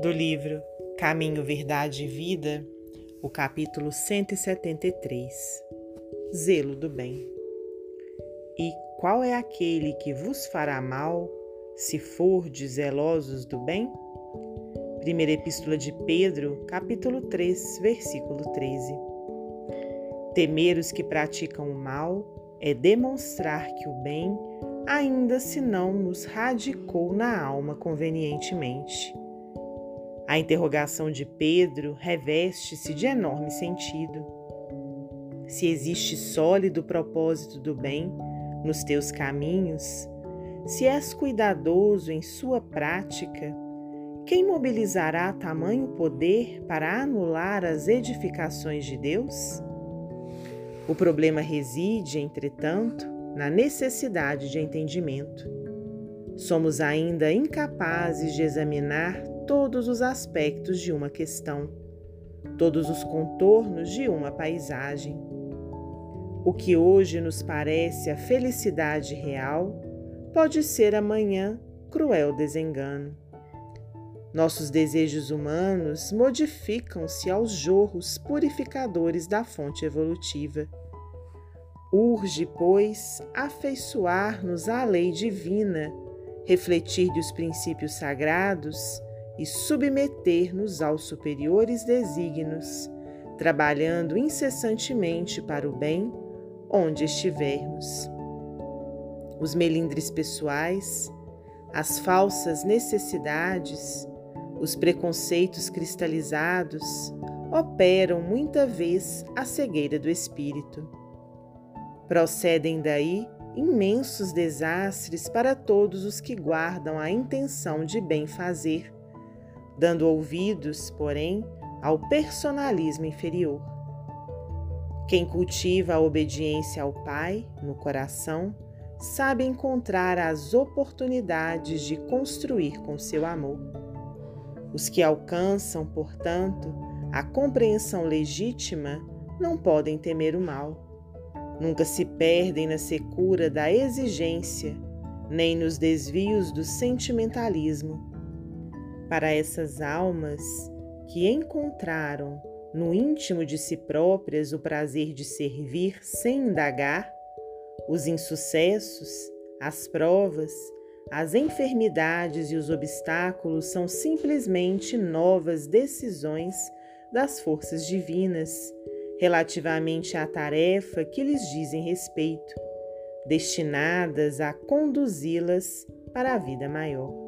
do livro Caminho, Verdade e Vida, o capítulo 173 Zelo do Bem. E qual é aquele que vos fará mal, se fordes zelosos do bem? Primeira Epístola de Pedro, capítulo 3, versículo 13. Temer os que praticam o mal é demonstrar que o bem ainda se não nos radicou na alma convenientemente. A interrogação de Pedro reveste-se de enorme sentido. Se existe sólido propósito do bem nos teus caminhos, se és cuidadoso em sua prática, quem mobilizará tamanho poder para anular as edificações de Deus? O problema reside, entretanto, na necessidade de entendimento. Somos ainda incapazes de examinar todos os aspectos de uma questão, todos os contornos de uma paisagem. O que hoje nos parece a felicidade real pode ser amanhã cruel desengano. Nossos desejos humanos modificam-se aos jorros purificadores da fonte evolutiva Urge, pois, afeiçoar-nos à lei divina, refletir-lhe os princípios sagrados e submeter-nos aos superiores desígnios, trabalhando incessantemente para o bem onde estivermos. Os melindres pessoais, as falsas necessidades, os preconceitos cristalizados operam muita vez a cegueira do espírito. Procedem daí imensos desastres para todos os que guardam a intenção de bem fazer, dando ouvidos, porém, ao personalismo inferior. Quem cultiva a obediência ao Pai no coração sabe encontrar as oportunidades de construir com seu amor. Os que alcançam, portanto, a compreensão legítima não podem temer o mal Nunca se perdem na secura da exigência, nem nos desvios do sentimentalismo. Para essas almas que encontraram no íntimo de si próprias o prazer de servir sem indagar, os insucessos, as provas, as enfermidades e os obstáculos são simplesmente novas decisões das forças divinas relativamente à tarefa que lhes dizem respeito, destinadas a conduzi-las para a vida maior.